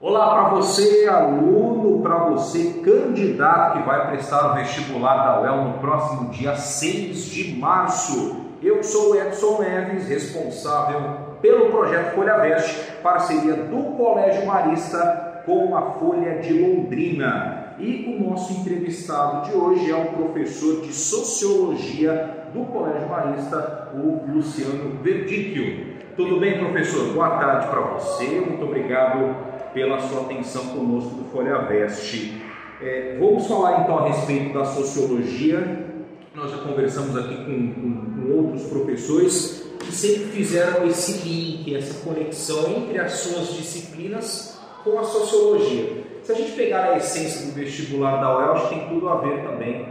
Olá para você, aluno, para você, candidato que vai prestar o vestibular da UEL no próximo dia 6 de março. Eu sou o Edson Neves, responsável pelo projeto Folha Veste, parceria do Colégio Marista com a Folha de Londrina. E o nosso entrevistado de hoje é o professor de Sociologia do Colégio Marista, o Luciano Verdicchio. Tudo bem, professor? Boa tarde para você, muito obrigado pela sua atenção conosco do Folha Veste. É, vamos falar então a respeito da sociologia. Nós já conversamos aqui com, com, com outros professores que sempre fizeram esse link, essa conexão entre as suas disciplinas com a sociologia. Se a gente pegar a essência do vestibular da UEL, que tem tudo a ver também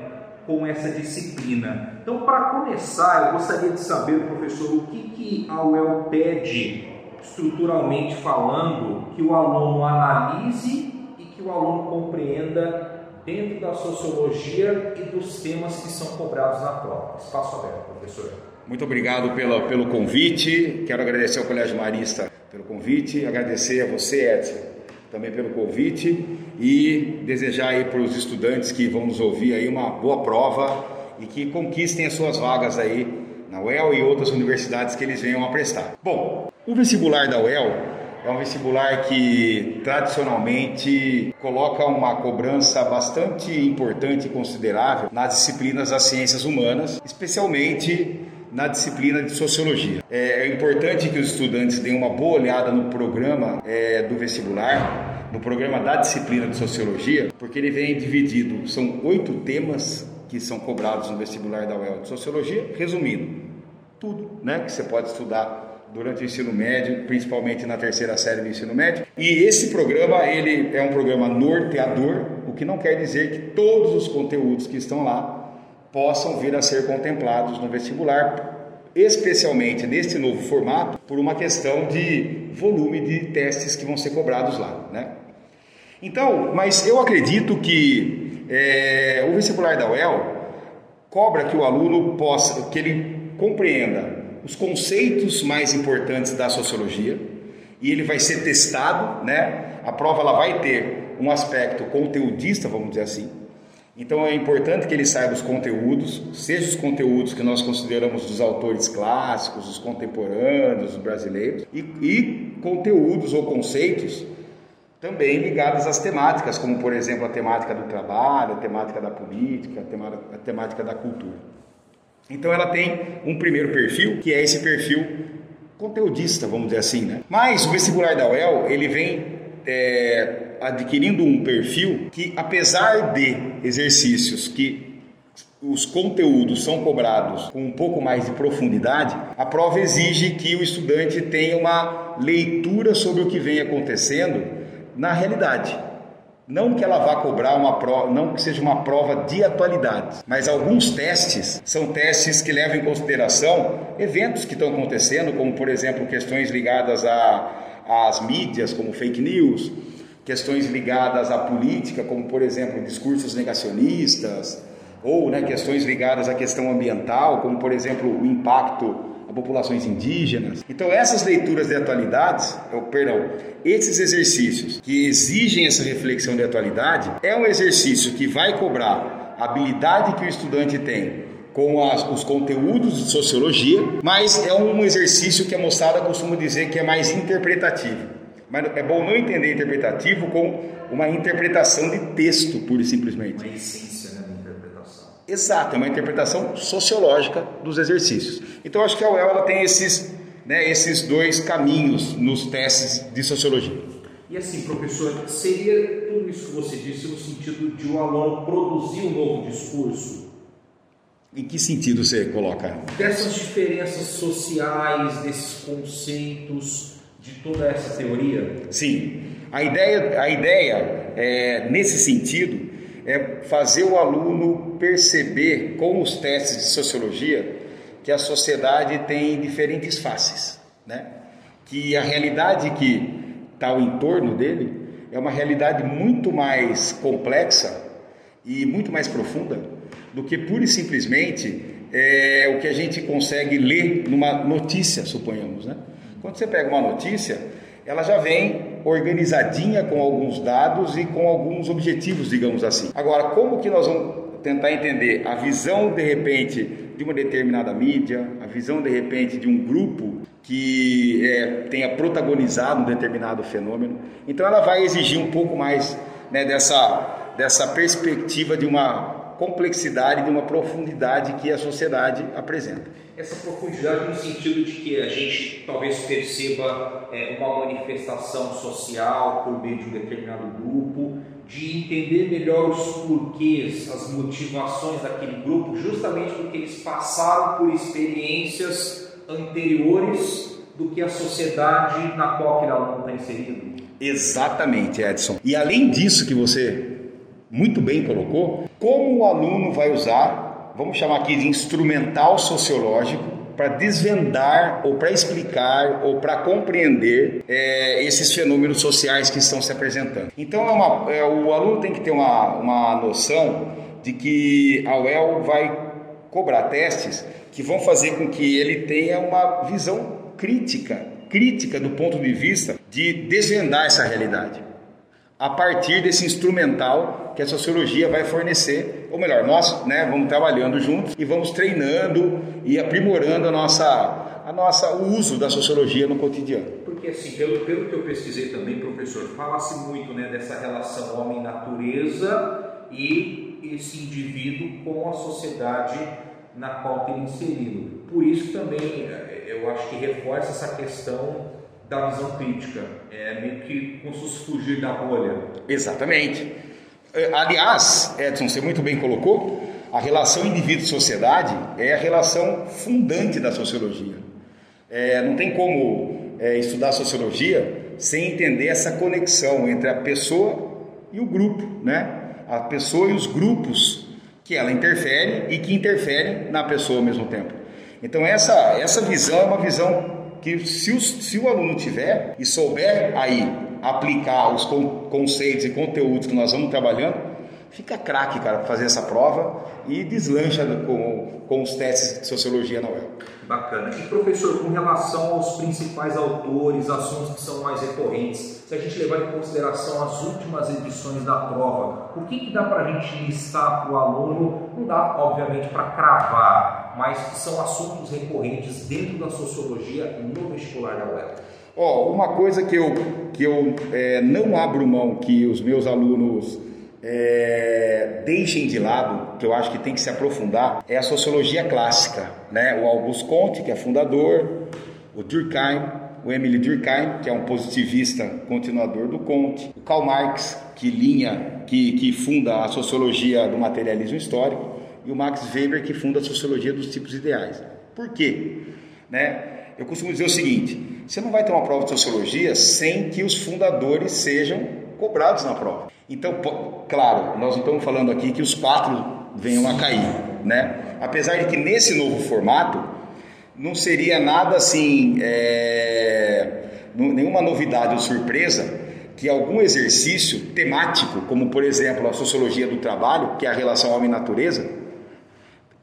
com essa disciplina. Então, para começar, eu gostaria de saber, professor, o que, que a UEL pede estruturalmente falando, que o aluno analise e que o aluno compreenda dentro da sociologia e dos temas que são cobrados na prova. Espaço aberto, professor. Muito obrigado pela, pelo convite. Quero agradecer ao Colégio Marista pelo convite, agradecer a você, Edson, também pelo convite e desejar aí para os estudantes que vão nos ouvir aí uma boa prova e que conquistem as suas vagas aí na UEL e outras universidades que eles venham a prestar. Bom, o vestibular da UEL é um vestibular que tradicionalmente coloca uma cobrança bastante importante e considerável nas disciplinas das ciências humanas, especialmente na disciplina de sociologia. É, é importante que os estudantes deem uma boa olhada no programa é, do vestibular, no programa da disciplina de sociologia, porque ele vem dividido, são oito temas que são cobrados no vestibular da UEL de sociologia, resumindo, tudo né, que você pode estudar durante o ensino médio, principalmente na terceira série do ensino médio. E esse programa, ele é um programa norteador, o que não quer dizer que todos os conteúdos que estão lá possam vir a ser contemplados no vestibular, especialmente neste novo formato, por uma questão de volume de testes que vão ser cobrados lá, né? Então, mas eu acredito que é, o vestibular da UEL cobra que o aluno possa, que ele compreenda os conceitos mais importantes da sociologia e ele vai ser testado, né? A prova ela vai ter um aspecto conteudista, vamos dizer assim. Então é importante que ele saiba os conteúdos, seja os conteúdos que nós consideramos dos autores clássicos, os contemporâneos, os brasileiros, e, e conteúdos ou conceitos também ligados às temáticas, como por exemplo a temática do trabalho, a temática da política, a temática da cultura. Então ela tem um primeiro perfil, que é esse perfil conteudista, vamos dizer assim, né? Mas o vestibular da UEL, ele vem é, adquirindo um perfil que, apesar de exercícios que os conteúdos são cobrados com um pouco mais de profundidade, a prova exige que o estudante tenha uma leitura sobre o que vem acontecendo na realidade. Não que ela vá cobrar uma prova, não que seja uma prova de atualidade, mas alguns testes são testes que levam em consideração eventos que estão acontecendo, como por exemplo questões ligadas às mídias, como fake news, questões ligadas à política, como por exemplo discursos negacionistas, ou né, questões ligadas à questão ambiental, como por exemplo o impacto a populações indígenas. Então essas leituras de atualidades, perdão, esses exercícios que exigem essa reflexão de atualidade, é um exercício que vai cobrar a habilidade que o estudante tem com as, os conteúdos de sociologia, mas é um exercício que a moçada costuma dizer que é mais interpretativo. Mas é bom não entender interpretativo como uma interpretação de texto, pura e simplesmente. Uma essência né, da Exato, é uma interpretação sociológica dos exercícios. Então acho que a UEL ela tem esses, né, esses dois caminhos nos testes de sociologia. E assim, professor, seria tudo isso que você disse no sentido de o aluno produzir um novo discurso? Em que sentido você coloca? Dessas diferenças sociais, desses conceitos, de toda essa teoria? Sim. A ideia, a ideia é, nesse sentido é fazer o aluno perceber com os testes de sociologia que a sociedade tem diferentes faces, né? Que a realidade que está ao entorno dele é uma realidade muito mais complexa e muito mais profunda do que pura e simplesmente é, o que a gente consegue ler numa notícia, suponhamos, né? Quando você pega uma notícia, ela já vem organizadinha com alguns dados e com alguns objetivos, digamos assim. Agora, como que nós vamos tentar entender a visão de repente de uma determinada mídia, a visão de repente de um grupo que é, tenha protagonizado um determinado fenômeno. Então ela vai exigir um pouco mais né, dessa, dessa perspectiva de uma complexidade, de uma profundidade que a sociedade apresenta. Essa profundidade no sentido de que a gente talvez perceba é, uma manifestação social por meio de um determinado grupo, de entender melhor os porquês, as motivações daquele grupo, justamente porque eles passaram por experiências anteriores do que a sociedade na qual aquele aluno está inserido. Exatamente, Edson. E além disso que você muito bem colocou, como o aluno vai usar, vamos chamar aqui de instrumental sociológico, para desvendar ou para explicar ou para compreender é, esses fenômenos sociais que estão se apresentando. Então, é uma, é, o aluno tem que ter uma, uma noção de que a UEL vai cobrar testes que vão fazer com que ele tenha uma visão crítica, crítica do ponto de vista de desvendar essa realidade a partir desse instrumental que a sociologia vai fornecer, ou melhor, nós né, vamos trabalhando juntos e vamos treinando e aprimorando a nossa, a nossa, o uso da sociologia no cotidiano. Porque assim, pelo, pelo que eu pesquisei também, professor, fala-se muito né, dessa relação homem-natureza e esse indivíduo com a sociedade na qual tem inserido. Por isso também eh, eu acho que reforça essa questão da visão crítica, é meio que como se fugir da bolha. Exatamente. É, aliás, Edson, você muito bem colocou, a relação indivíduo-sociedade é a relação fundante da sociologia. É, não tem como é, estudar sociologia sem entender essa conexão entre a pessoa e o grupo, né? A pessoa e os grupos que ela interfere e que interferem na pessoa ao mesmo tempo. Então essa essa visão é uma visão que se, os, se o aluno tiver e souber aí aplicar os conceitos e conteúdos que nós vamos trabalhando, fica craque, cara, para fazer essa prova e deslancha com, com os testes de sociologia na UEL. Bacana. E professor, com relação aos principais autores, assuntos que são mais recorrentes, se a gente levar em consideração as últimas edições da prova, o que, que dá para a gente listar para o aluno? Não dá, obviamente, para cravar, mas são assuntos recorrentes dentro da sociologia no vestibular da UEL. Ó, oh, uma coisa que eu, que eu é, não abro mão que os meus alunos é, deixem de lado, que eu acho que tem que se aprofundar, é a sociologia clássica. Né? O Auguste Comte, que é fundador, o Durkheim, o Emile Durkheim, que é um positivista continuador do Comte, o Karl Marx, que linha, que, que funda a sociologia do materialismo histórico, e o Max Weber, que funda a sociologia dos tipos ideais. Por quê? Né? Eu costumo dizer o seguinte: você não vai ter uma prova de sociologia sem que os fundadores sejam cobrados na prova. Então, claro, nós não estamos falando aqui que os quatro venham a cair, né? Apesar de que nesse novo formato não seria nada assim, é, nenhuma novidade ou surpresa que algum exercício temático, como por exemplo a sociologia do trabalho, que é a relação homem-natureza,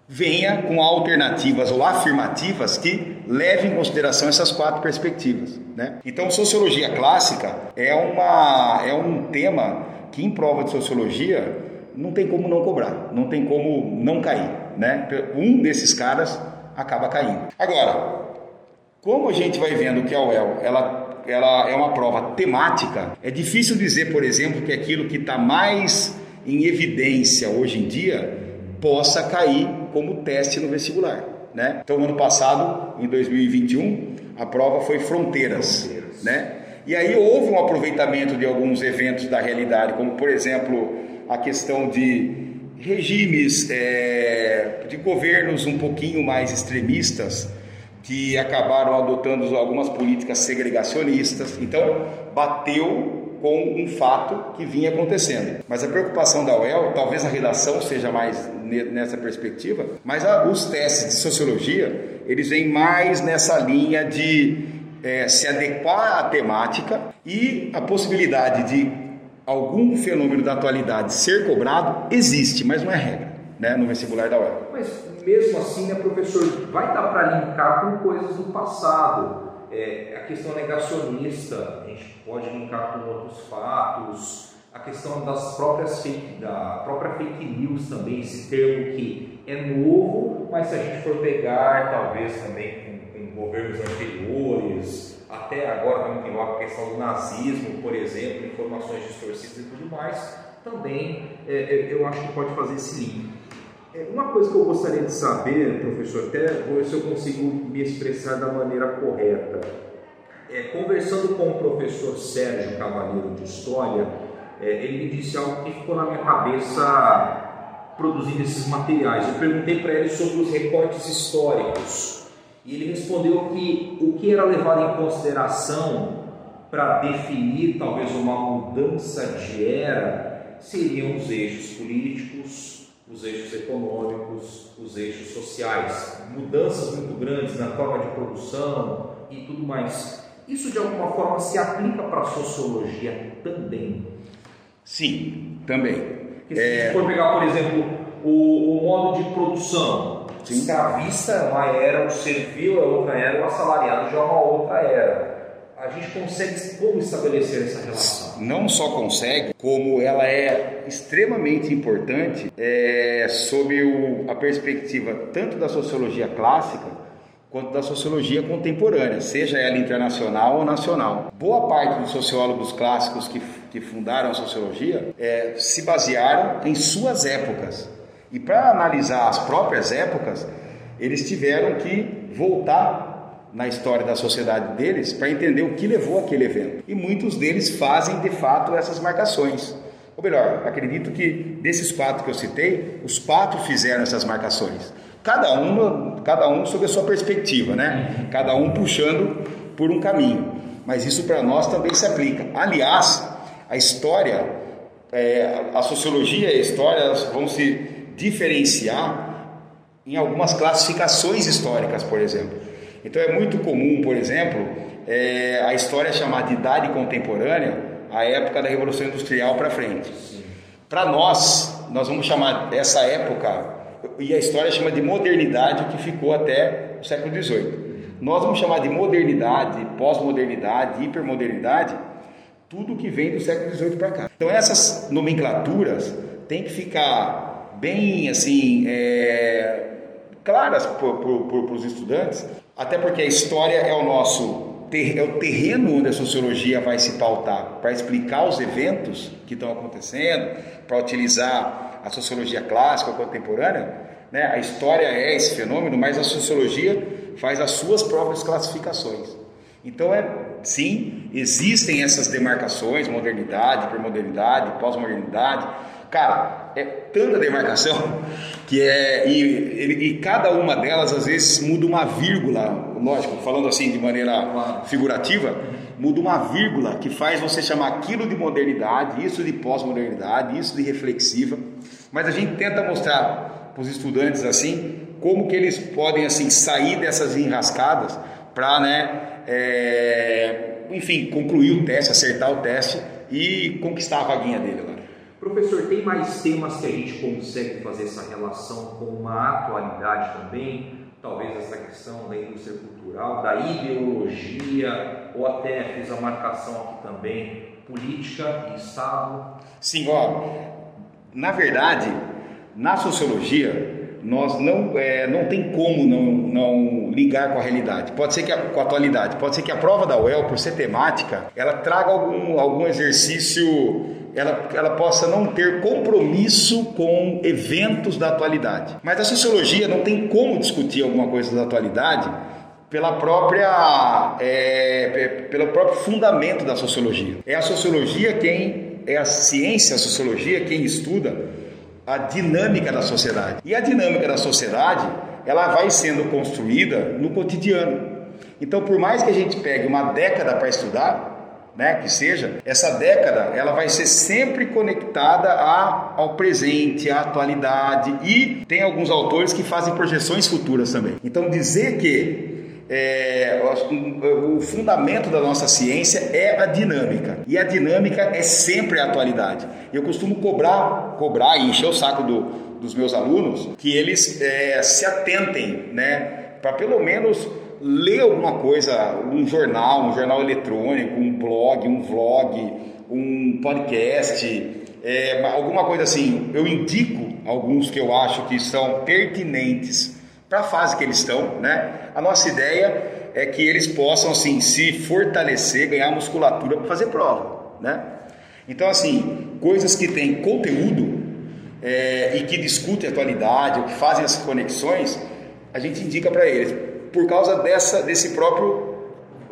venha com alternativas ou afirmativas que levem em consideração essas quatro perspectivas. Né? Então, sociologia clássica é, uma, é um tema que em prova de sociologia não tem como não cobrar, não tem como não cair, né? Um desses caras acaba caindo. Agora, como a gente vai vendo que a UEL ela, ela é uma prova temática, é difícil dizer, por exemplo, que aquilo que está mais em evidência hoje em dia possa cair como teste no vestibular. Né? Então, ano passado, em 2021, a prova foi fronteiras, fronteiras. né? E aí houve um aproveitamento de alguns eventos da realidade, como por exemplo a questão de regimes, é, de governos um pouquinho mais extremistas que acabaram adotando algumas políticas segregacionistas. Então, bateu com um fato que vinha acontecendo. Mas a preocupação da UEL, talvez a redação seja mais nessa perspectiva, mas a, os testes de sociologia, eles vêm mais nessa linha de é, se adequar à temática e a possibilidade de algum fenômeno da atualidade ser cobrado existe, mas não é regra, né, no vestibular da UEL. Mas mesmo assim, né, professor, vai dar para linkar com coisas do passado. É, a questão negacionista, a gente pode linkar com outros fatos, a questão das próprias fake, da própria fake news também, esse termo que é novo, mas se a gente for pegar, talvez também com, com governos anteriores, até agora também tem a questão do nazismo, por exemplo, informações distorcidas e tudo mais, também é, é, eu acho que pode fazer esse link. É, uma coisa que eu gostaria de saber, professor, até ver se eu consigo me expressar da maneira correta. É, conversando com o professor Sérgio Cavaleiro de História, é, ele me disse algo que ficou na minha cabeça produzindo esses materiais. Eu perguntei para ele sobre os recortes históricos e ele respondeu que o que era levado em consideração para definir talvez uma mudança de era seriam os eixos políticos, os eixos econômicos, os eixos sociais, mudanças muito grandes na forma de produção e tudo mais. Isso de alguma forma se aplica para a sociologia também. Sim, também. Porque se é... a gente for pegar, por exemplo, o, o modo de produção, Sim. escravista é uma era, o servil é outra era, o assalariado já é uma outra era. A gente consegue como estabelecer essa relação? Não só consegue, como ela é extremamente importante é, sob o, a perspectiva tanto da sociologia clássica quanto da sociologia contemporânea, seja ela internacional ou nacional. Boa parte dos sociólogos clássicos que, que fundaram a sociologia é, se basearam em suas épocas. E para analisar as próprias épocas, eles tiveram que voltar na história da sociedade deles para entender o que levou aquele evento. E muitos deles fazem de fato essas marcações. Ou melhor, acredito que desses quatro que eu citei, os quatro fizeram essas marcações. Cada um, cada um sob a sua perspectiva, né? Cada um puxando por um caminho. Mas isso para nós também se aplica. Aliás, a história, é, a sociologia e a história vão se diferenciar em algumas classificações históricas, por exemplo. Então é muito comum, por exemplo, é, a história chamar de idade contemporânea a época da Revolução Industrial para frente. Para nós, nós vamos chamar essa época e a história chama de modernidade que ficou até o século XVIII. Nós vamos chamar de modernidade, pós-modernidade, hipermodernidade, tudo que vem do século XVIII para cá. Então essas nomenclaturas têm que ficar bem assim é, claras para os estudantes, até porque a história é o nosso é o terreno onde a sociologia vai se pautar para explicar os eventos que estão acontecendo, para utilizar a sociologia clássica ou contemporânea, né, a história é esse fenômeno, mas a sociologia faz as suas próprias classificações. Então, é, sim, existem essas demarcações, modernidade, hipermodernidade, pós-modernidade. Cara, é tanta demarcação que é. E, e, cada uma delas, às vezes, muda uma vírgula, lógico, falando assim de maneira figurativa, muda uma vírgula que faz você chamar aquilo de modernidade, isso de pós-modernidade, isso de reflexiva. Mas a gente tenta mostrar para os estudantes assim como que eles podem assim sair dessas enrascadas para, né, é, enfim, concluir o teste, acertar o teste e conquistar a vaguinha dele lá. Professor, tem mais temas que a gente consegue fazer essa relação com uma atualidade também? Talvez essa questão da indústria cultural, da ideologia, ou até fiz a marcação aqui também, política e Estado? Sim, ó, na verdade, na sociologia, nós não, é, não tem como não, não ligar com a realidade. Pode ser que a, com a atualidade. Pode ser que a prova da UEL, por ser temática, ela traga algum, algum exercício ela, ela possa não ter compromisso com eventos da atualidade. Mas a sociologia não tem como discutir alguma coisa da atualidade pela própria é, pelo próprio fundamento da sociologia. É a sociologia quem é a ciência, a sociologia, quem estuda a dinâmica da sociedade. E a dinâmica da sociedade, ela vai sendo construída no cotidiano. Então, por mais que a gente pegue uma década para estudar, né, que seja, essa década ela vai ser sempre conectada a, ao presente, à atualidade e tem alguns autores que fazem projeções futuras também. Então dizer que é, o fundamento da nossa ciência é a dinâmica e a dinâmica é sempre a atualidade. Eu costumo cobrar, cobrar e encher o saco do, dos meus alunos que eles é, se atentem, né, para pelo menos ler alguma coisa, um jornal, um jornal eletrônico, um blog, um vlog, um podcast, é, alguma coisa assim. Eu indico alguns que eu acho que são pertinentes para a fase que eles estão, né? A nossa ideia é que eles possam assim se fortalecer, ganhar musculatura para fazer prova, né? Então assim, coisas que têm conteúdo é, e que discutem a atualidade, ou que fazem as conexões, a gente indica para eles por causa dessa desse próprio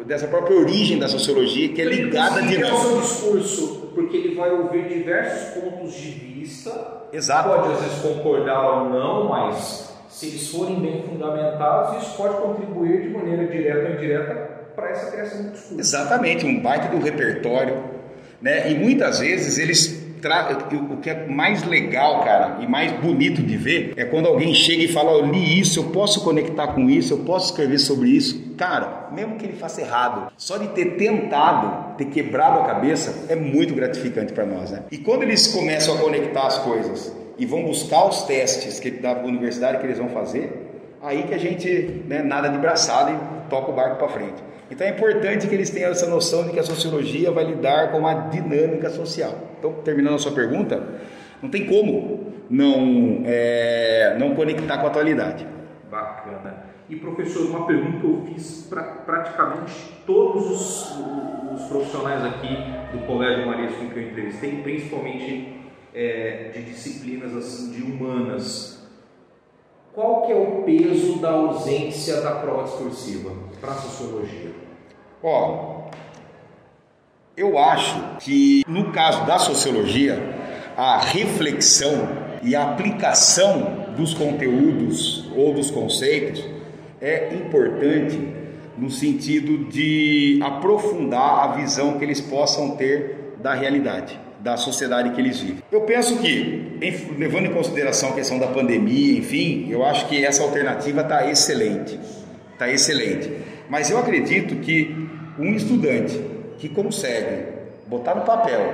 dessa própria origem da sociologia que é ligada direto. ao seu discurso, porque ele vai ouvir diversos pontos de vista. Exato. Pode às vezes concordar ou não, mas se eles forem bem fundamentados, isso pode contribuir de maneira direta ou indireta para essa criação do discurso. Exatamente, um baita do repertório, né? E muitas vezes eles o que é mais legal, cara, e mais bonito de ver é quando alguém chega e fala: Eu li isso, eu posso conectar com isso, eu posso escrever sobre isso. Cara, mesmo que ele faça errado, só de ter tentado, ter quebrado a cabeça, é muito gratificante para nós, né? E quando eles começam a conectar as coisas e vão buscar os testes que, da universidade que eles vão fazer, aí que a gente, né, nada de braçada e toca o barco para frente. Então é importante que eles tenham essa noção de que a sociologia vai lidar com uma dinâmica social. Então, terminando a sua pergunta, não tem como não, é, não conectar com a atualidade. Bacana. E professor, uma pergunta que eu fiz para praticamente todos os, os, profissionais aqui do Colégio Maria com que eu entrevistei, principalmente é, de disciplinas assim, de humanas. Qual que é o peso da ausência da prova discursiva para a sociologia? Ó, eu acho que no caso da sociologia, a reflexão e a aplicação dos conteúdos ou dos conceitos é importante no sentido de aprofundar a visão que eles possam ter da realidade, da sociedade que eles vivem. Eu penso que, levando em consideração a questão da pandemia, enfim, eu acho que essa alternativa está excelente, está excelente. Mas eu acredito que um estudante que consegue botar no papel,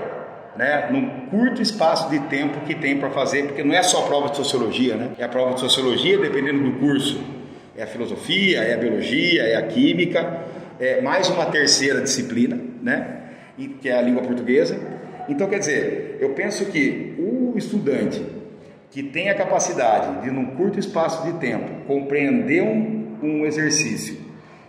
né, num curto espaço de tempo que tem para fazer, porque não é só a prova de sociologia, né? É a prova de sociologia, dependendo do curso, é a filosofia, é a biologia, é a química, é mais uma terceira disciplina, né? E, que é a língua portuguesa. Então, quer dizer, eu penso que o estudante que tem a capacidade de, num curto espaço de tempo, compreender um, um exercício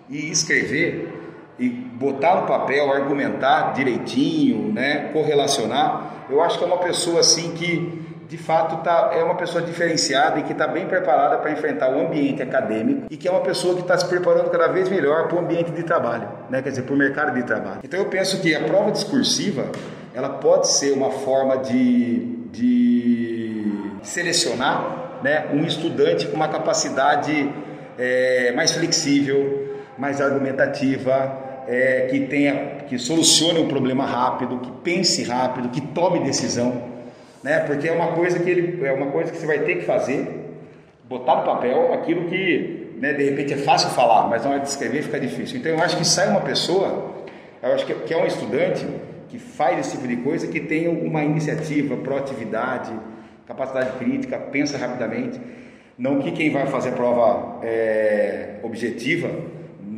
e escrever, e botar no papel, argumentar direitinho, né, correlacionar, eu acho que é uma pessoa assim que de fato tá, é uma pessoa diferenciada e que está bem preparada para enfrentar o ambiente acadêmico e que é uma pessoa que está se preparando cada vez melhor para o ambiente de trabalho, né? quer dizer, para o mercado de trabalho. Então eu penso que a prova discursiva ela pode ser uma forma de, de selecionar né, um estudante com uma capacidade é, mais flexível, mais argumentativa, é, que tenha, que solucione um problema rápido, que pense rápido, que tome decisão, né? Porque é uma coisa que ele, é uma coisa que você vai ter que fazer, botar no papel aquilo que, né, de repente é fácil falar, mas na hora de escrever fica difícil. Então eu acho que sai uma pessoa, eu acho que, que é um estudante que faz esse tipo de coisa, que tem uma iniciativa, proatividade, capacidade crítica, pensa rapidamente. Não que quem vai fazer a prova é, objetiva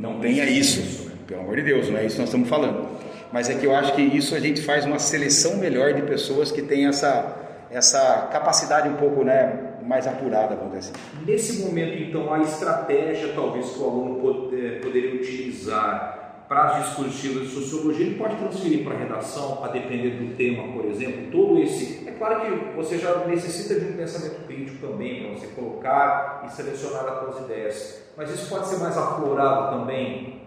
não tenha isso. Pelo amor de Deus, não é isso que nós estamos falando. Mas é que eu acho que isso a gente faz uma seleção melhor de pessoas que têm essa, essa capacidade um pouco né, mais apurada, vamos dizer assim. Nesse momento, então, a estratégia talvez que o aluno eh, poderia utilizar para as discursivas de sociologia, ele pode transferir para a redação, a depender do tema, por exemplo, todo esse. É claro que você já necessita de um pensamento crítico também, para você colocar e selecionar as suas ideias. Mas isso pode ser mais aflorado também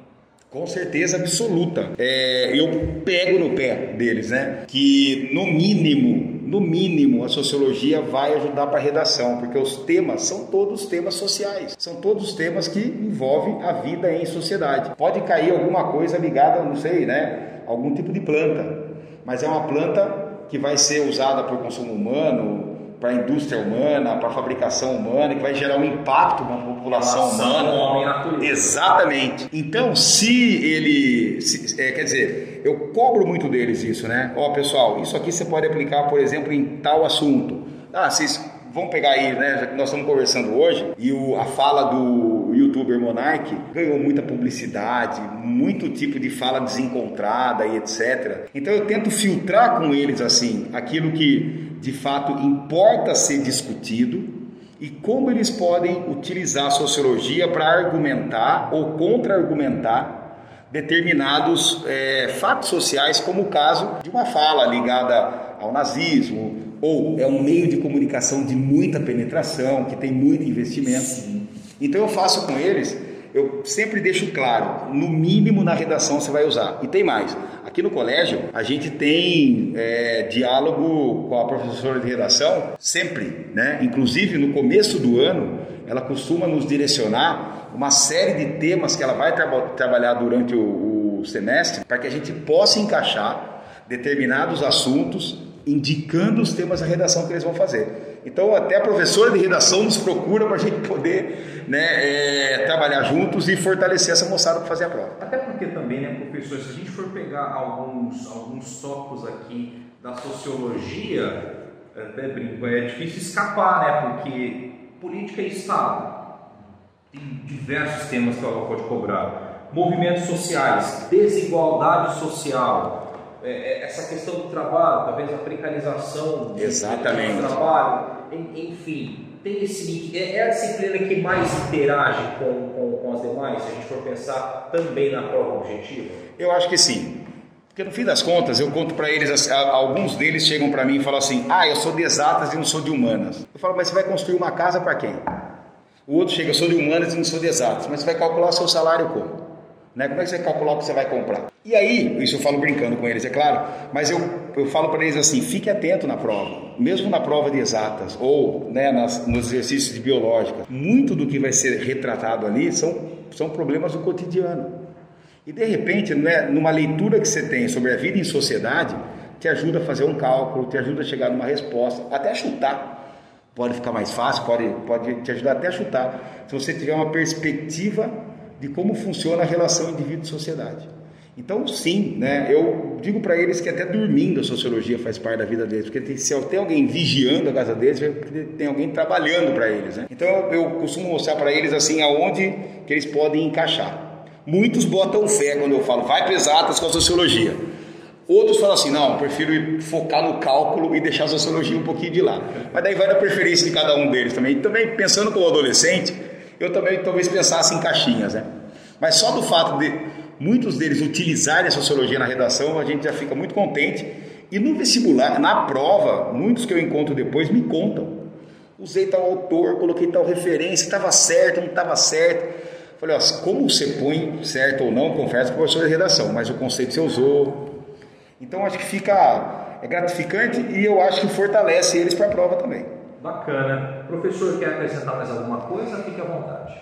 com certeza absoluta. É, eu pego no pé deles, né? Que no mínimo, no mínimo, a sociologia vai ajudar para a redação, porque os temas são todos temas sociais, são todos temas que envolvem a vida em sociedade. Pode cair alguma coisa ligada, não sei, né? Algum tipo de planta, mas é uma planta que vai ser usada por consumo humano, para a indústria humana, para a fabricação humana, que vai gerar um impacto na população humana. Homem Exatamente. Então, se ele. Se, é, quer dizer, eu cobro muito deles isso, né? Ó, pessoal, isso aqui você pode aplicar, por exemplo, em tal assunto. Ah, vocês vão pegar aí, né? Já que nós estamos conversando hoje, e o, a fala do youtuber Monark ganhou muita publicidade, muito tipo de fala desencontrada e etc. Então eu tento filtrar com eles assim aquilo que de fato importa ser discutido e como eles podem utilizar a sociologia para argumentar ou contra-argumentar determinados é, fatos sociais, como o caso de uma fala ligada ao nazismo, ou é um meio de comunicação de muita penetração, que tem muito investimento. Sim. Então eu faço com eles, eu sempre deixo claro, no mínimo na redação você vai usar. E tem mais, aqui no colégio a gente tem é, diálogo com a professora de redação sempre, né? Inclusive no começo do ano ela costuma nos direcionar uma série de temas que ela vai tra trabalhar durante o, o semestre para que a gente possa encaixar determinados assuntos indicando os temas da redação que eles vão fazer. Então, até a professora de redação nos procura para a gente poder né, é, trabalhar juntos e fortalecer essa moçada para fazer a prova. Até porque também, né, professor, se a gente for pegar alguns, alguns tópicos aqui da sociologia, é, brinco, é difícil escapar, né, porque política e Estado tem diversos temas que ela pode cobrar. Movimentos sociais, desigualdade social, é, é, essa questão do trabalho, talvez a precarização Exatamente. do trabalho, enfim, tem esse link. É, é a disciplina que mais interage com, com, com as demais, se a gente for pensar também na prova objetiva? Eu acho que sim. Porque no fim das contas, eu conto para eles, alguns deles chegam para mim e falam assim: ah, eu sou de exatas e não sou de humanas. Eu falo, mas você vai construir uma casa para quem? O outro chega, eu sou de humanas e não sou de exatas, mas você vai calcular seu salário como? Né? Como é que você calcular o que você vai comprar? E aí, isso eu falo brincando com eles, é claro, mas eu, eu falo para eles assim: fique atento na prova, mesmo na prova de exatas ou né, nas, nos exercícios de biológica, muito do que vai ser retratado ali são, são problemas do cotidiano. E de repente, né, numa leitura que você tem sobre a vida em sociedade, te ajuda a fazer um cálculo, te ajuda a chegar numa resposta, até chutar pode ficar mais fácil, pode, pode te ajudar até a chutar, se você tiver uma perspectiva de como funciona a relação indivíduo-sociedade. Então, sim, né, eu digo para eles que até dormindo a sociologia faz parte da vida deles, porque tem, se tem alguém vigiando a casa deles, tem alguém trabalhando para eles. Né? Então, eu costumo mostrar para eles assim aonde que eles podem encaixar. Muitos botam fé quando eu falo, vai para exatas com a sociologia. Outros falam assim, não, prefiro focar no cálculo e deixar a sociologia um pouquinho de lado. Mas daí vai da preferência de cada um deles também. E também, pensando como adolescente, eu também talvez pensasse em caixinhas, né? Mas só do fato de muitos deles utilizarem a sociologia na redação, a gente já fica muito contente. E no vestibular, na prova, muitos que eu encontro depois me contam. Usei tal autor, coloquei tal referência, estava certo, não estava certo. Falei, ó, como você põe certo ou não, confesso com o professor de redação, mas o conceito você usou, então acho que fica é gratificante e eu acho que fortalece eles para a prova também. Bacana. Professor, quer acrescentar mais alguma coisa? Fique à vontade.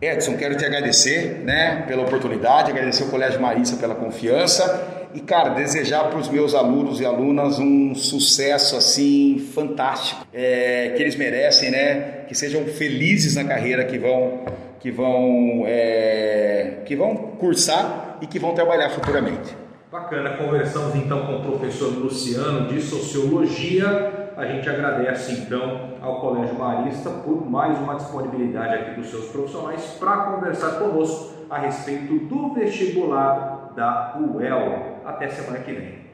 Edson, quero te agradecer né, pela oportunidade, agradecer ao Colégio Marista pela confiança e, cara, desejar para os meus alunos e alunas um sucesso assim fantástico, é, que eles merecem, né? Que sejam felizes na carreira que vão, que vão, é, que vão cursar e que vão trabalhar futuramente. Bacana, conversamos então com o professor Luciano de Sociologia. A gente agradece então ao Colégio Marista por mais uma disponibilidade aqui dos seus profissionais para conversar conosco a respeito do vestibular da UEL. Até semana que vem.